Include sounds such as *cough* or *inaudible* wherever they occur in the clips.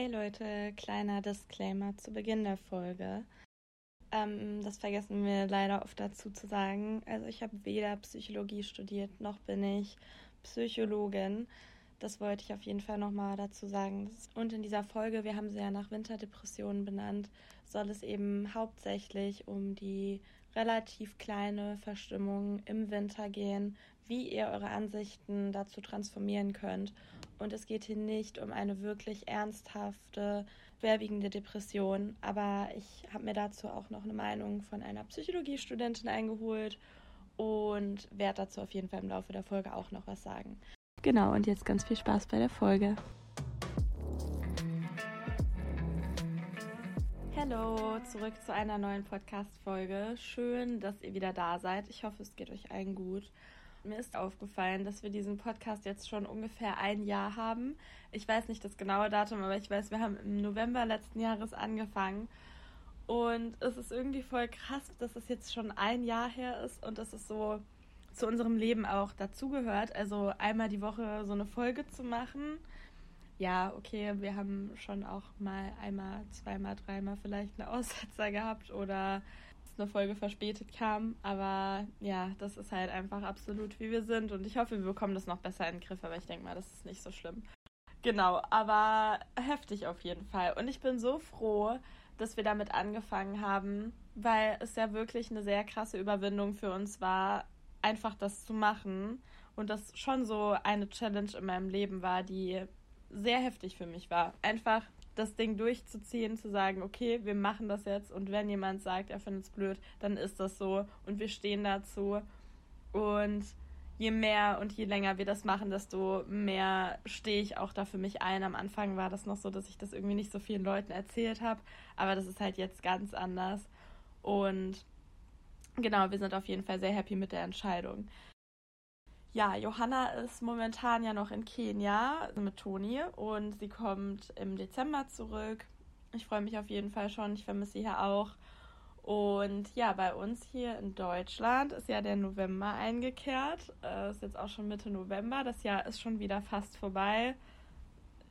Hey Leute, kleiner Disclaimer zu Beginn der Folge. Ähm, das vergessen wir leider oft dazu zu sagen. Also ich habe weder Psychologie studiert, noch bin ich Psychologin. Das wollte ich auf jeden Fall nochmal dazu sagen. Und in dieser Folge, wir haben sie ja nach Winterdepressionen benannt, soll es eben hauptsächlich um die relativ kleine Verstimmung im Winter gehen, wie ihr eure Ansichten dazu transformieren könnt und es geht hier nicht um eine wirklich ernsthafte, schwerwiegende Depression. Aber ich habe mir dazu auch noch eine Meinung von einer Psychologiestudentin eingeholt und werde dazu auf jeden Fall im Laufe der Folge auch noch was sagen. Genau, und jetzt ganz viel Spaß bei der Folge. Hallo, zurück zu einer neuen Podcast-Folge. Schön, dass ihr wieder da seid. Ich hoffe, es geht euch allen gut. Mir ist aufgefallen, dass wir diesen Podcast jetzt schon ungefähr ein Jahr haben. Ich weiß nicht das genaue Datum, aber ich weiß, wir haben im November letzten Jahres angefangen. Und es ist irgendwie voll krass, dass es jetzt schon ein Jahr her ist und dass es so zu unserem Leben auch dazugehört. Also einmal die Woche so eine Folge zu machen. Ja, okay, wir haben schon auch mal einmal, zweimal, dreimal vielleicht eine Aussetzer gehabt oder eine Folge verspätet kam. Aber ja, das ist halt einfach absolut, wie wir sind. Und ich hoffe, wir bekommen das noch besser in den Griff. Aber ich denke mal, das ist nicht so schlimm. Genau, aber heftig auf jeden Fall. Und ich bin so froh, dass wir damit angefangen haben, weil es ja wirklich eine sehr krasse Überwindung für uns war, einfach das zu machen. Und das schon so eine Challenge in meinem Leben war, die sehr heftig für mich war. Einfach das Ding durchzuziehen, zu sagen, okay, wir machen das jetzt und wenn jemand sagt, er findet es blöd, dann ist das so und wir stehen dazu. Und je mehr und je länger wir das machen, desto mehr stehe ich auch da für mich ein. Am Anfang war das noch so, dass ich das irgendwie nicht so vielen Leuten erzählt habe, aber das ist halt jetzt ganz anders. Und genau, wir sind auf jeden Fall sehr happy mit der Entscheidung. Ja, Johanna ist momentan ja noch in Kenia mit Toni und sie kommt im Dezember zurück. Ich freue mich auf jeden Fall schon, ich vermisse sie hier auch. Und ja, bei uns hier in Deutschland ist ja der November eingekehrt. Äh, ist jetzt auch schon Mitte November. Das Jahr ist schon wieder fast vorbei.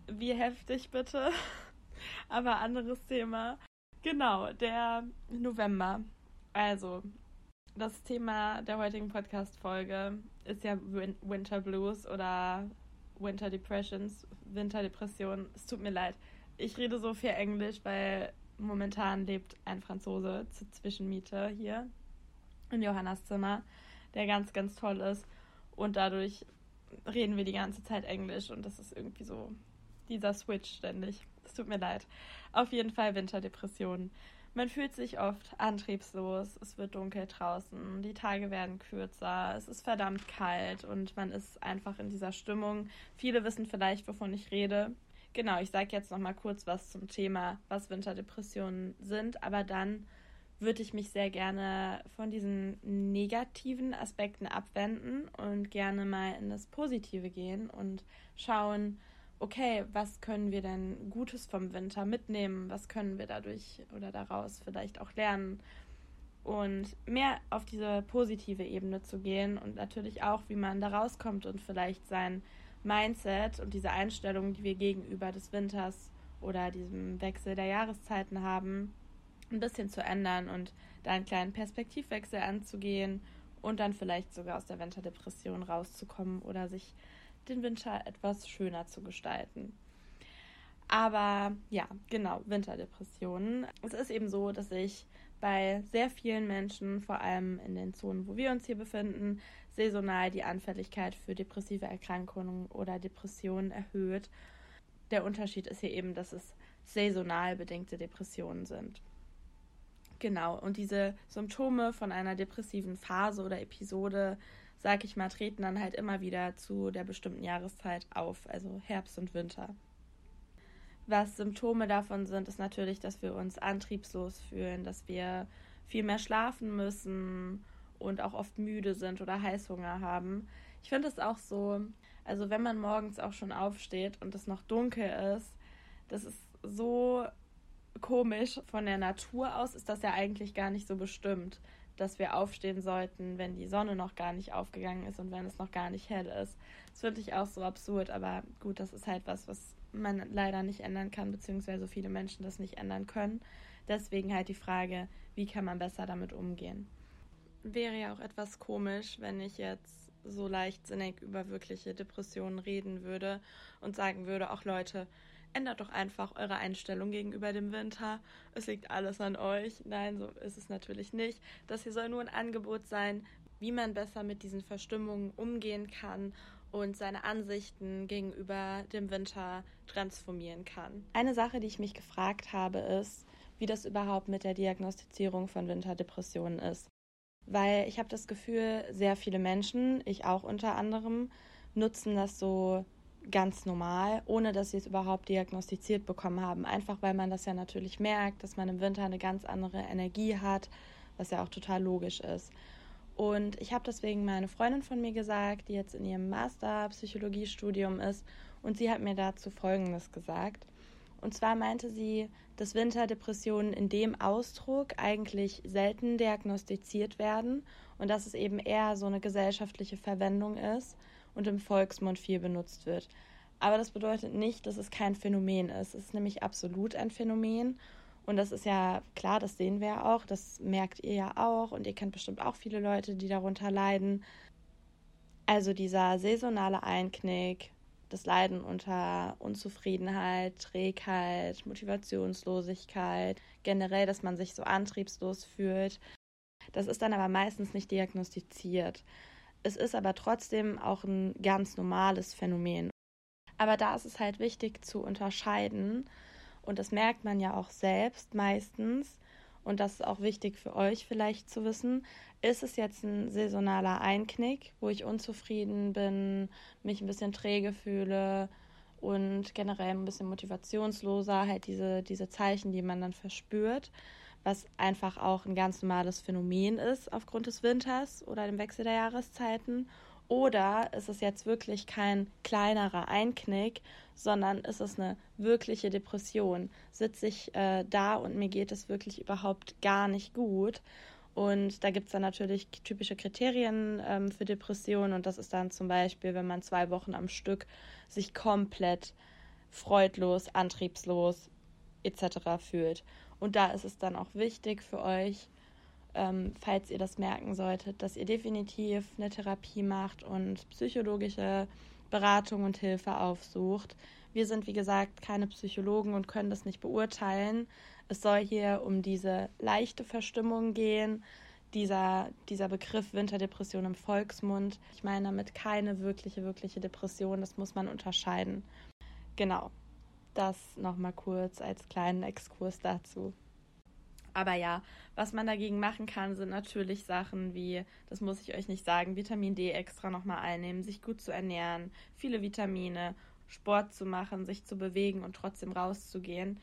Wie heftig bitte. *laughs* Aber anderes Thema. Genau, der November. Also, das Thema der heutigen Podcast-Folge ist ja Winter Blues oder Winter Depressions, Winterdepression. Es tut mir leid. Ich rede so viel Englisch, weil momentan lebt ein Franzose zur Zwischenmiete hier in Johannas Zimmer, der ganz, ganz toll ist. Und dadurch reden wir die ganze Zeit Englisch und das ist irgendwie so dieser Switch ständig. Es tut mir leid. Auf jeden Fall Winterdepression. Man fühlt sich oft antriebslos, es wird dunkel draußen, die Tage werden kürzer, es ist verdammt kalt und man ist einfach in dieser Stimmung. Viele wissen vielleicht, wovon ich rede. Genau, ich sage jetzt noch mal kurz was zum Thema, was Winterdepressionen sind, aber dann würde ich mich sehr gerne von diesen negativen Aspekten abwenden und gerne mal in das Positive gehen und schauen, okay, was können wir denn Gutes vom Winter mitnehmen? Was können wir dadurch oder daraus vielleicht auch lernen? Und mehr auf diese positive Ebene zu gehen und natürlich auch, wie man da rauskommt und vielleicht sein Mindset und diese Einstellung, die wir gegenüber des Winters oder diesem Wechsel der Jahreszeiten haben, ein bisschen zu ändern und da einen kleinen Perspektivwechsel anzugehen und dann vielleicht sogar aus der Winterdepression rauszukommen oder sich den Winter etwas schöner zu gestalten. Aber ja, genau, Winterdepressionen. Es ist eben so, dass sich bei sehr vielen Menschen, vor allem in den Zonen, wo wir uns hier befinden, saisonal die Anfälligkeit für depressive Erkrankungen oder Depressionen erhöht. Der Unterschied ist hier eben, dass es saisonal bedingte Depressionen sind. Genau, und diese Symptome von einer depressiven Phase oder Episode sag ich mal, treten dann halt immer wieder zu der bestimmten Jahreszeit auf, also Herbst und Winter. Was Symptome davon sind, ist natürlich, dass wir uns antriebslos fühlen, dass wir viel mehr schlafen müssen und auch oft müde sind oder Heißhunger haben. Ich finde es auch so, also wenn man morgens auch schon aufsteht und es noch dunkel ist, das ist so komisch. Von der Natur aus ist das ja eigentlich gar nicht so bestimmt dass wir aufstehen sollten, wenn die Sonne noch gar nicht aufgegangen ist und wenn es noch gar nicht hell ist. Das finde ich auch so absurd, aber gut, das ist halt was, was man leider nicht ändern kann, beziehungsweise viele Menschen das nicht ändern können. Deswegen halt die Frage, wie kann man besser damit umgehen? Wäre ja auch etwas komisch, wenn ich jetzt so leichtsinnig über wirkliche Depressionen reden würde und sagen würde, auch Leute, ändert doch einfach eure Einstellung gegenüber dem Winter. Es liegt alles an euch. Nein, so ist es natürlich nicht. Das hier soll nur ein Angebot sein, wie man besser mit diesen Verstimmungen umgehen kann und seine Ansichten gegenüber dem Winter transformieren kann. Eine Sache, die ich mich gefragt habe, ist, wie das überhaupt mit der Diagnostizierung von Winterdepressionen ist. Weil ich habe das Gefühl, sehr viele Menschen, ich auch unter anderem, nutzen das so ganz normal, ohne dass sie es überhaupt diagnostiziert bekommen haben. Einfach weil man das ja natürlich merkt, dass man im Winter eine ganz andere Energie hat, was ja auch total logisch ist. Und ich habe deswegen meine Freundin von mir gesagt, die jetzt in ihrem Master-Psychologiestudium ist, und sie hat mir dazu Folgendes gesagt. Und zwar meinte sie, dass Winterdepressionen in dem Ausdruck eigentlich selten diagnostiziert werden und dass es eben eher so eine gesellschaftliche Verwendung ist und im Volksmund viel benutzt wird. Aber das bedeutet nicht, dass es kein Phänomen ist. Es ist nämlich absolut ein Phänomen. Und das ist ja klar, das sehen wir ja auch, das merkt ihr ja auch und ihr kennt bestimmt auch viele Leute, die darunter leiden. Also dieser saisonale Einknick, das Leiden unter Unzufriedenheit, Trägheit, Motivationslosigkeit, generell, dass man sich so antriebslos fühlt. Das ist dann aber meistens nicht diagnostiziert. Es ist aber trotzdem auch ein ganz normales Phänomen. Aber da ist es halt wichtig zu unterscheiden, und das merkt man ja auch selbst meistens, und das ist auch wichtig für euch vielleicht zu wissen, ist es jetzt ein saisonaler Einknick, wo ich unzufrieden bin, mich ein bisschen träge fühle und generell ein bisschen motivationsloser, halt diese, diese Zeichen, die man dann verspürt, was einfach auch ein ganz normales Phänomen ist aufgrund des Winters oder dem Wechsel der Jahreszeiten. Oder ist es jetzt wirklich kein kleinerer Einknick, sondern ist es eine wirkliche Depression? Sitze ich äh, da und mir geht es wirklich überhaupt gar nicht gut? Und da gibt es dann natürlich typische Kriterien ähm, für Depressionen. Und das ist dann zum Beispiel, wenn man zwei Wochen am Stück sich komplett freudlos, antriebslos etc. fühlt. Und da ist es dann auch wichtig für euch, ähm, falls ihr das merken solltet, dass ihr definitiv eine Therapie macht und psychologische Beratung und Hilfe aufsucht. Wir sind, wie gesagt, keine Psychologen und können das nicht beurteilen. Es soll hier um diese leichte Verstimmung gehen, dieser, dieser Begriff Winterdepression im Volksmund. Ich meine damit keine wirkliche, wirkliche Depression, das muss man unterscheiden. Genau, das nochmal kurz als kleinen Exkurs dazu. Aber ja, was man dagegen machen kann, sind natürlich Sachen wie, das muss ich euch nicht sagen, Vitamin D extra nochmal einnehmen, sich gut zu ernähren, viele Vitamine, Sport zu machen, sich zu bewegen und trotzdem rauszugehen.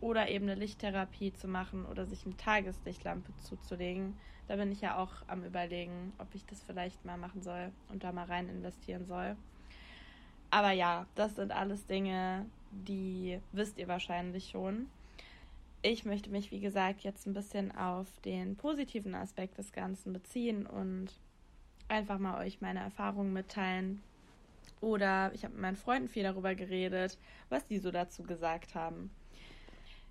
Oder eben eine Lichttherapie zu machen oder sich eine Tageslichtlampe zuzulegen. Da bin ich ja auch am Überlegen, ob ich das vielleicht mal machen soll und da mal rein investieren soll. Aber ja, das sind alles Dinge, die wisst ihr wahrscheinlich schon. Ich möchte mich, wie gesagt, jetzt ein bisschen auf den positiven Aspekt des Ganzen beziehen und einfach mal euch meine Erfahrungen mitteilen. Oder ich habe mit meinen Freunden viel darüber geredet, was die so dazu gesagt haben.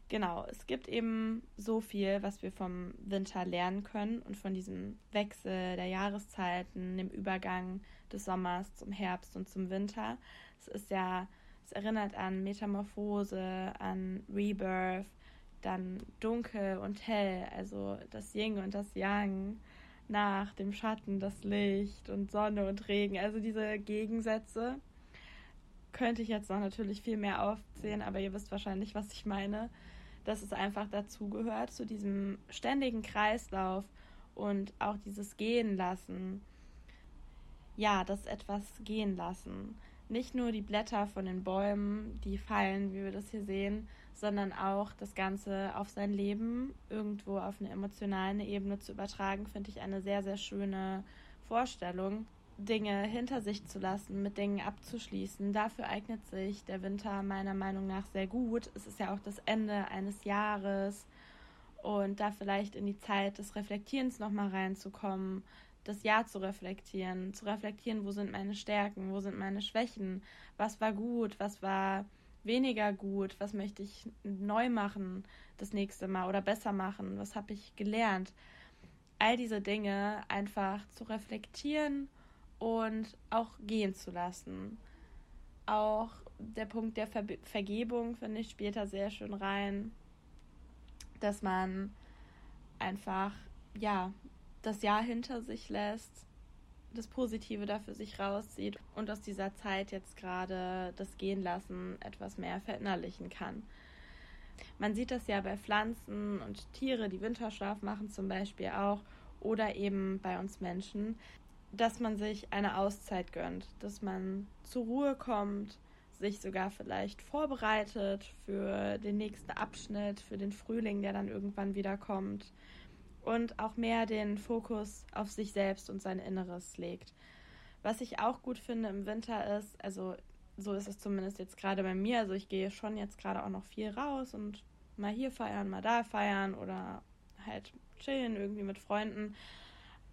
Genau, es gibt eben so viel, was wir vom Winter lernen können und von diesem Wechsel der Jahreszeiten, dem Übergang des Sommers zum Herbst und zum Winter. Es ist ja, es erinnert an Metamorphose, an Rebirth, dann dunkel und hell, also das Yin und das Yang, nach dem Schatten das Licht und Sonne und Regen, also diese Gegensätze könnte ich jetzt noch natürlich viel mehr aufzählen, aber ihr wisst wahrscheinlich, was ich meine, dass es einfach dazugehört zu diesem ständigen Kreislauf und auch dieses Gehen lassen. Ja, das etwas gehen lassen. Nicht nur die Blätter von den Bäumen, die fallen, wie wir das hier sehen, sondern auch das Ganze auf sein Leben irgendwo auf eine emotionale Ebene zu übertragen, finde ich eine sehr, sehr schöne Vorstellung. Dinge hinter sich zu lassen, mit Dingen abzuschließen. Dafür eignet sich der Winter meiner Meinung nach sehr gut. Es ist ja auch das Ende eines Jahres und da vielleicht in die Zeit des Reflektierens nochmal reinzukommen, das Jahr zu reflektieren, zu reflektieren, wo sind meine Stärken, wo sind meine Schwächen, was war gut, was war weniger gut, was möchte ich neu machen das nächste Mal oder besser machen, was habe ich gelernt. All diese Dinge einfach zu reflektieren und auch gehen zu lassen. Auch der Punkt der Ver Vergebung, finde ich, spielt da sehr schön rein, dass man einfach, ja, das Jahr hinter sich lässt, das Positive da für sich rauszieht und aus dieser Zeit jetzt gerade das Gehen lassen etwas mehr verinnerlichen kann. Man sieht das ja bei Pflanzen und Tiere, die Winterschlaf machen zum Beispiel auch, oder eben bei uns Menschen, dass man sich eine Auszeit gönnt, dass man zur Ruhe kommt, sich sogar vielleicht vorbereitet für den nächsten Abschnitt, für den Frühling, der dann irgendwann wieder kommt und auch mehr den Fokus auf sich selbst und sein Inneres legt. Was ich auch gut finde im Winter ist, also so ist es zumindest jetzt gerade bei mir, also ich gehe schon jetzt gerade auch noch viel raus und mal hier feiern, mal da feiern oder halt chillen irgendwie mit Freunden.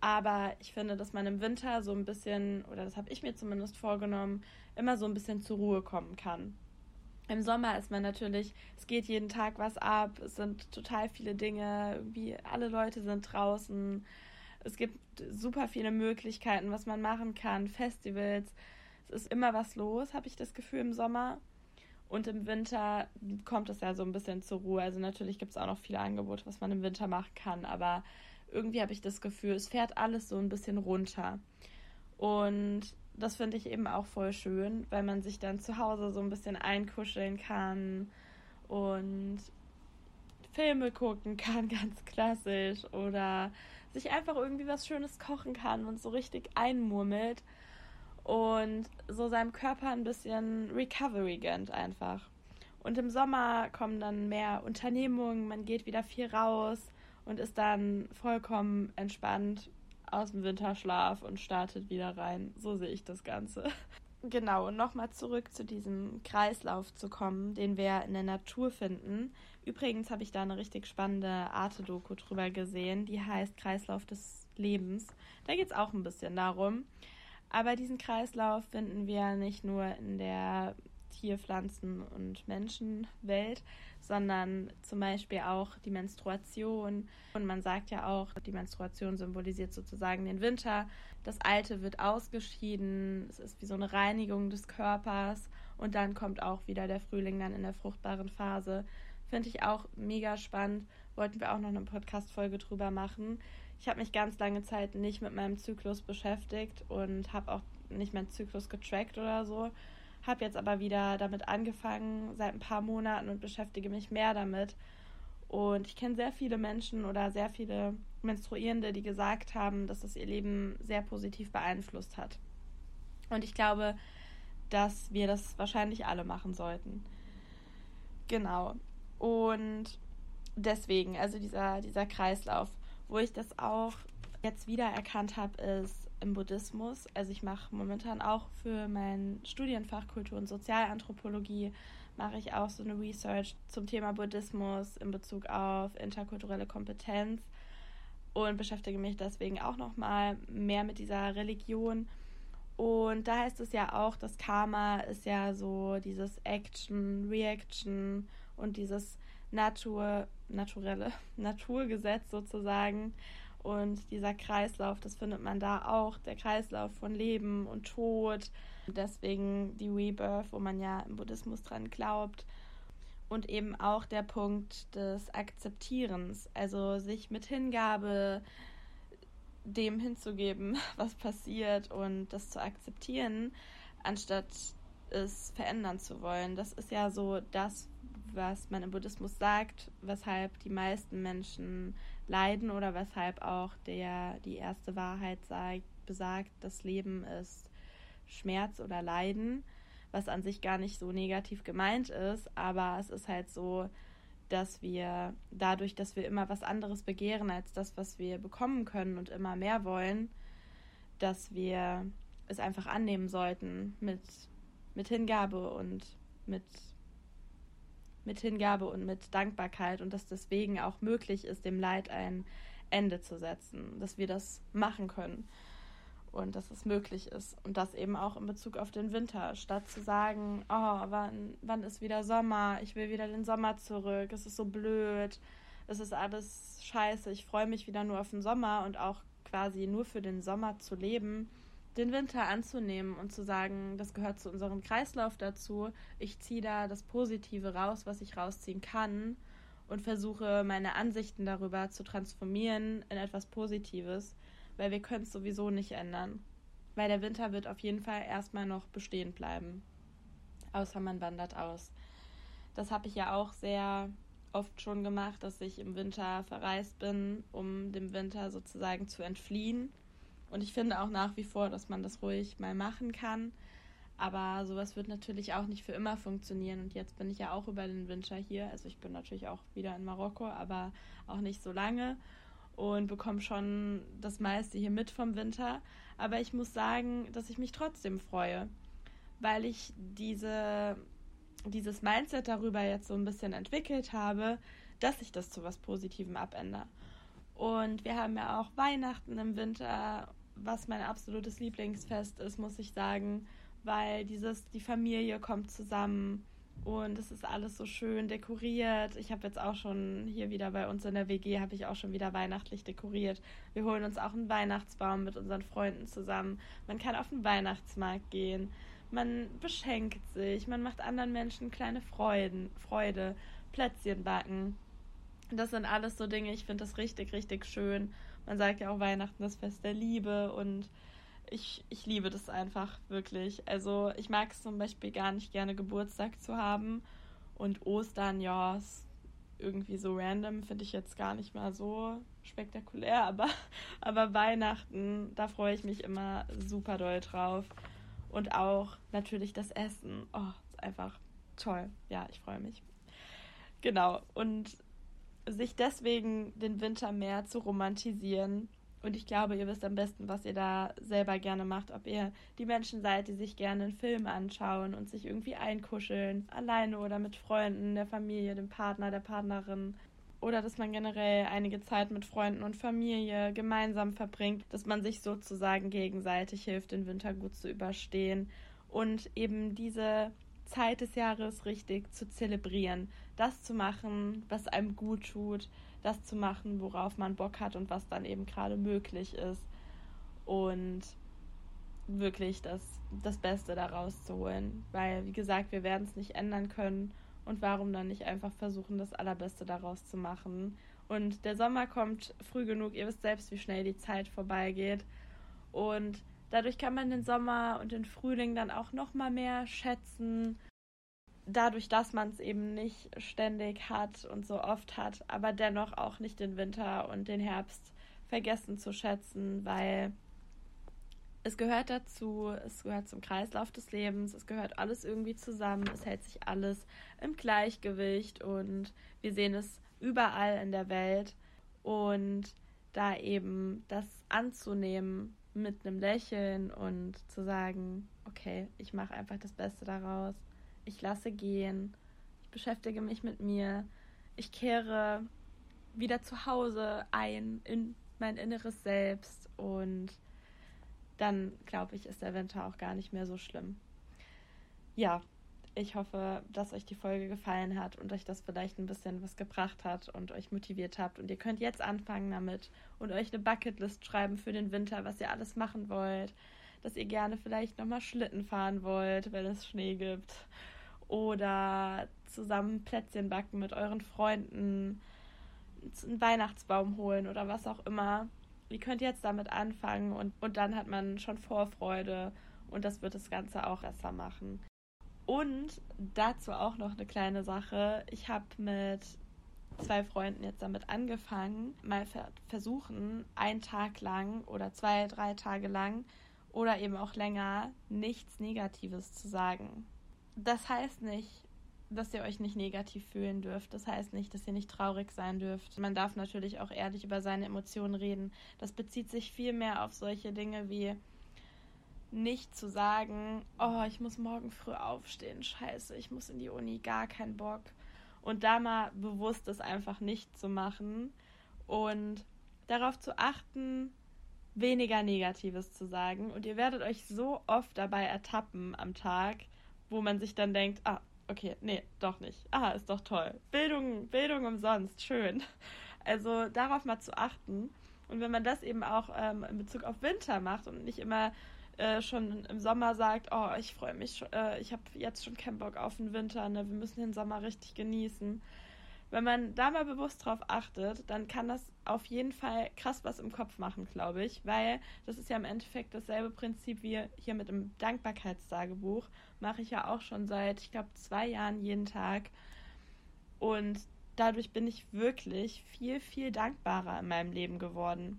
Aber ich finde, dass man im Winter so ein bisschen, oder das habe ich mir zumindest vorgenommen, immer so ein bisschen zur Ruhe kommen kann. Im Sommer ist man natürlich, es geht jeden Tag was ab, es sind total viele Dinge, irgendwie alle Leute sind draußen. Es gibt super viele Möglichkeiten, was man machen kann, Festivals. Es ist immer was los, habe ich das Gefühl im Sommer. Und im Winter kommt es ja so ein bisschen zur Ruhe. Also natürlich gibt es auch noch viele Angebote, was man im Winter machen kann, aber irgendwie habe ich das Gefühl, es fährt alles so ein bisschen runter. Und das finde ich eben auch voll schön, weil man sich dann zu Hause so ein bisschen einkuscheln kann und Filme gucken kann, *laughs* ganz klassisch, oder sich einfach irgendwie was Schönes kochen kann und so richtig einmurmelt und so seinem Körper ein bisschen Recovery gönnt einfach. Und im Sommer kommen dann mehr Unternehmungen, man geht wieder viel raus und ist dann vollkommen entspannt aus dem Winterschlaf und startet wieder rein. So sehe ich das Ganze. Genau, und nochmal zurück zu diesem Kreislauf zu kommen, den wir in der Natur finden. Übrigens habe ich da eine richtig spannende Arte-Doku drüber gesehen, die heißt Kreislauf des Lebens. Da geht es auch ein bisschen darum. Aber diesen Kreislauf finden wir nicht nur in der Tier-, Pflanzen- und Menschenwelt, sondern zum Beispiel auch die Menstruation. Und man sagt ja auch, die Menstruation symbolisiert sozusagen den Winter. Das Alte wird ausgeschieden. Es ist wie so eine Reinigung des Körpers. Und dann kommt auch wieder der Frühling dann in der fruchtbaren Phase. Finde ich auch mega spannend. Wollten wir auch noch eine Podcast-Folge drüber machen. Ich habe mich ganz lange Zeit nicht mit meinem Zyklus beschäftigt und habe auch nicht meinen Zyklus getrackt oder so. Habe jetzt aber wieder damit angefangen seit ein paar Monaten und beschäftige mich mehr damit. Und ich kenne sehr viele Menschen oder sehr viele Menstruierende, die gesagt haben, dass es ihr Leben sehr positiv beeinflusst hat. Und ich glaube, dass wir das wahrscheinlich alle machen sollten. Genau. Und deswegen, also dieser, dieser Kreislauf, wo ich das auch jetzt wieder erkannt habe, ist, im Buddhismus. Also ich mache momentan auch für mein Studienfach Kultur- und Sozialanthropologie mache ich auch so eine Research zum Thema Buddhismus in Bezug auf interkulturelle Kompetenz und beschäftige mich deswegen auch noch mal mehr mit dieser Religion. Und da heißt es ja auch, das Karma ist ja so dieses Action, Reaction und dieses Natur, naturelle *laughs* Naturgesetz sozusagen. Und dieser Kreislauf, das findet man da auch, der Kreislauf von Leben und Tod. Deswegen die Rebirth, wo man ja im Buddhismus dran glaubt. Und eben auch der Punkt des Akzeptierens, also sich mit Hingabe dem hinzugeben, *laughs* was passiert und das zu akzeptieren, anstatt es verändern zu wollen. Das ist ja so das, was man im Buddhismus sagt, weshalb die meisten Menschen leiden oder weshalb auch der die erste Wahrheit sagt, besagt, das Leben ist Schmerz oder Leiden, was an sich gar nicht so negativ gemeint ist, aber es ist halt so, dass wir dadurch, dass wir immer was anderes begehren als das, was wir bekommen können und immer mehr wollen, dass wir es einfach annehmen sollten mit, mit Hingabe und mit mit Hingabe und mit Dankbarkeit und dass deswegen auch möglich ist, dem Leid ein Ende zu setzen, dass wir das machen können. und dass es möglich ist. Und das eben auch in Bezug auf den Winter. Statt zu sagen, oh, wann, wann ist wieder Sommer? Ich will wieder den Sommer zurück. Es ist so blöd. Es ist alles scheiße. Ich freue mich wieder nur auf den Sommer und auch quasi nur für den Sommer zu leben, den Winter anzunehmen und zu sagen, das gehört zu unserem Kreislauf dazu. Ich ziehe da das Positive raus, was ich rausziehen kann und versuche meine Ansichten darüber zu transformieren in etwas Positives weil wir können es sowieso nicht ändern. Weil der Winter wird auf jeden Fall erstmal noch bestehen bleiben. Außer man wandert aus. Das habe ich ja auch sehr oft schon gemacht, dass ich im Winter verreist bin, um dem Winter sozusagen zu entfliehen. Und ich finde auch nach wie vor, dass man das ruhig mal machen kann. Aber sowas wird natürlich auch nicht für immer funktionieren. Und jetzt bin ich ja auch über den Winter hier. Also ich bin natürlich auch wieder in Marokko, aber auch nicht so lange und bekomme schon das meiste hier mit vom Winter. Aber ich muss sagen, dass ich mich trotzdem freue, weil ich diese, dieses Mindset darüber jetzt so ein bisschen entwickelt habe, dass ich das zu was Positivem abändere. Und wir haben ja auch Weihnachten im Winter, was mein absolutes Lieblingsfest ist, muss ich sagen, weil dieses, die Familie kommt zusammen und es ist alles so schön dekoriert. Ich habe jetzt auch schon hier wieder bei uns in der WG, habe ich auch schon wieder weihnachtlich dekoriert. Wir holen uns auch einen Weihnachtsbaum mit unseren Freunden zusammen. Man kann auf den Weihnachtsmarkt gehen. Man beschenkt sich. Man macht anderen Menschen kleine Freuden, Freude. Plätzchen backen. Das sind alles so Dinge, ich finde das richtig, richtig schön. Man sagt ja auch Weihnachten das Fest der Liebe und ich, ich liebe das einfach wirklich. Also ich mag es zum Beispiel gar nicht gerne Geburtstag zu haben. Und Ostern, ja, ist irgendwie so random, finde ich jetzt gar nicht mal so spektakulär, *laughs* aber, aber Weihnachten, da freue ich mich immer super doll drauf. Und auch natürlich das Essen. Oh, ist einfach toll. Ja, ich freue mich. Genau. Und sich deswegen den Winter mehr zu romantisieren und ich glaube, ihr wisst am besten, was ihr da selber gerne macht. Ob ihr die Menschen seid, die sich gerne einen Film anschauen und sich irgendwie einkuscheln, alleine oder mit Freunden, der Familie, dem Partner, der Partnerin. Oder dass man generell einige Zeit mit Freunden und Familie gemeinsam verbringt, dass man sich sozusagen gegenseitig hilft, den Winter gut zu überstehen. Und eben diese Zeit des Jahres richtig zu zelebrieren, das zu machen, was einem gut tut das zu machen, worauf man Bock hat und was dann eben gerade möglich ist. Und wirklich das, das Beste daraus zu holen. Weil, wie gesagt, wir werden es nicht ändern können. Und warum dann nicht einfach versuchen, das Allerbeste daraus zu machen? Und der Sommer kommt früh genug. Ihr wisst selbst, wie schnell die Zeit vorbeigeht. Und dadurch kann man den Sommer und den Frühling dann auch noch mal mehr schätzen dadurch, dass man es eben nicht ständig hat und so oft hat, aber dennoch auch nicht den Winter und den Herbst vergessen zu schätzen, weil es gehört dazu, es gehört zum Kreislauf des Lebens, es gehört alles irgendwie zusammen, es hält sich alles im Gleichgewicht und wir sehen es überall in der Welt. Und da eben das anzunehmen mit einem Lächeln und zu sagen, okay, ich mache einfach das Beste daraus ich lasse gehen, ich beschäftige mich mit mir, ich kehre wieder zu Hause ein in mein inneres Selbst und dann glaube ich, ist der Winter auch gar nicht mehr so schlimm. Ja, ich hoffe, dass euch die Folge gefallen hat und euch das vielleicht ein bisschen was gebracht hat und euch motiviert habt. Und ihr könnt jetzt anfangen damit und euch eine Bucketlist schreiben für den Winter, was ihr alles machen wollt. Dass ihr gerne vielleicht nochmal Schlitten fahren wollt, wenn es Schnee gibt oder zusammen Plätzchen backen mit euren Freunden, einen Weihnachtsbaum holen oder was auch immer. Ihr könnt jetzt damit anfangen und, und dann hat man schon Vorfreude und das wird das Ganze auch besser machen. Und dazu auch noch eine kleine Sache. Ich habe mit zwei Freunden jetzt damit angefangen, mal versuchen, einen Tag lang oder zwei, drei Tage lang oder eben auch länger nichts Negatives zu sagen das heißt nicht, dass ihr euch nicht negativ fühlen dürft. Das heißt nicht, dass ihr nicht traurig sein dürft. Man darf natürlich auch ehrlich über seine Emotionen reden. Das bezieht sich viel mehr auf solche Dinge wie nicht zu sagen, oh, ich muss morgen früh aufstehen, scheiße, ich muss in die Uni, gar keinen Bock. Und da mal bewusst es einfach nicht zu machen und darauf zu achten, weniger Negatives zu sagen. Und ihr werdet euch so oft dabei ertappen am Tag, wo man sich dann denkt, ah, okay, nee, doch nicht. Ah, ist doch toll. Bildung, Bildung umsonst, schön. *laughs* Also darauf mal zu achten. Und wenn man das eben auch ähm, in Bezug auf Winter macht und nicht immer äh, schon im Sommer sagt, oh, ich freue mich, äh, ich habe jetzt schon keinen Bock auf den Winter, ne? wir müssen den Sommer richtig genießen. Wenn man da mal bewusst drauf achtet, dann kann das auf jeden Fall krass was im Kopf machen, glaube ich, weil das ist ja im Endeffekt dasselbe Prinzip wie hier mit dem Dankbarkeitstagebuch. Mache ich ja auch schon seit, ich glaube, zwei Jahren jeden Tag. Und dadurch bin ich wirklich viel, viel dankbarer in meinem Leben geworden.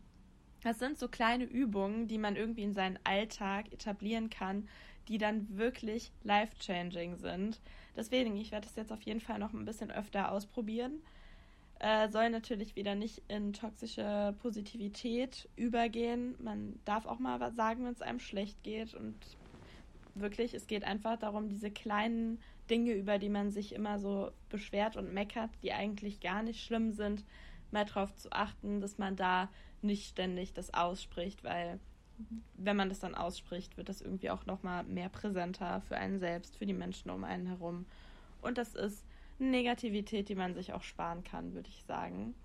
Das sind so kleine Übungen, die man irgendwie in seinen Alltag etablieren kann, die dann wirklich life-changing sind. Deswegen, ich werde es jetzt auf jeden Fall noch ein bisschen öfter ausprobieren. Äh, soll natürlich wieder nicht in toxische Positivität übergehen. Man darf auch mal was sagen, wenn es einem schlecht geht. Und wirklich, es geht einfach darum, diese kleinen Dinge, über die man sich immer so beschwert und meckert, die eigentlich gar nicht schlimm sind, mal darauf zu achten, dass man da nicht ständig das ausspricht, weil wenn man das dann ausspricht, wird das irgendwie auch nochmal mehr präsenter für einen selbst, für die Menschen um einen herum. Und das ist Negativität, die man sich auch sparen kann, würde ich sagen.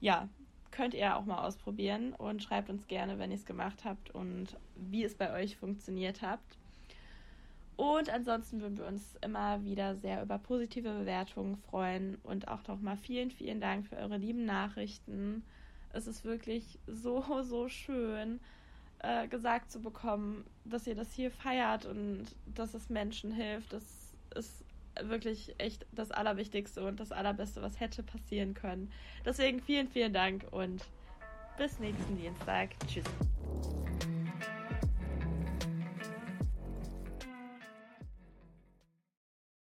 Ja, könnt ihr auch mal ausprobieren und schreibt uns gerne, wenn ihr es gemacht habt und wie es bei euch funktioniert habt. Und ansonsten würden wir uns immer wieder sehr über positive Bewertungen freuen und auch nochmal vielen, vielen Dank für eure lieben Nachrichten. Es ist wirklich so, *laughs* so schön, äh, gesagt zu bekommen, dass ihr das hier feiert und dass es Menschen hilft. Das ist wirklich echt das Allerwichtigste und das Allerbeste, was hätte passieren können. Deswegen vielen, vielen Dank und bis nächsten Dienstag. Tschüss.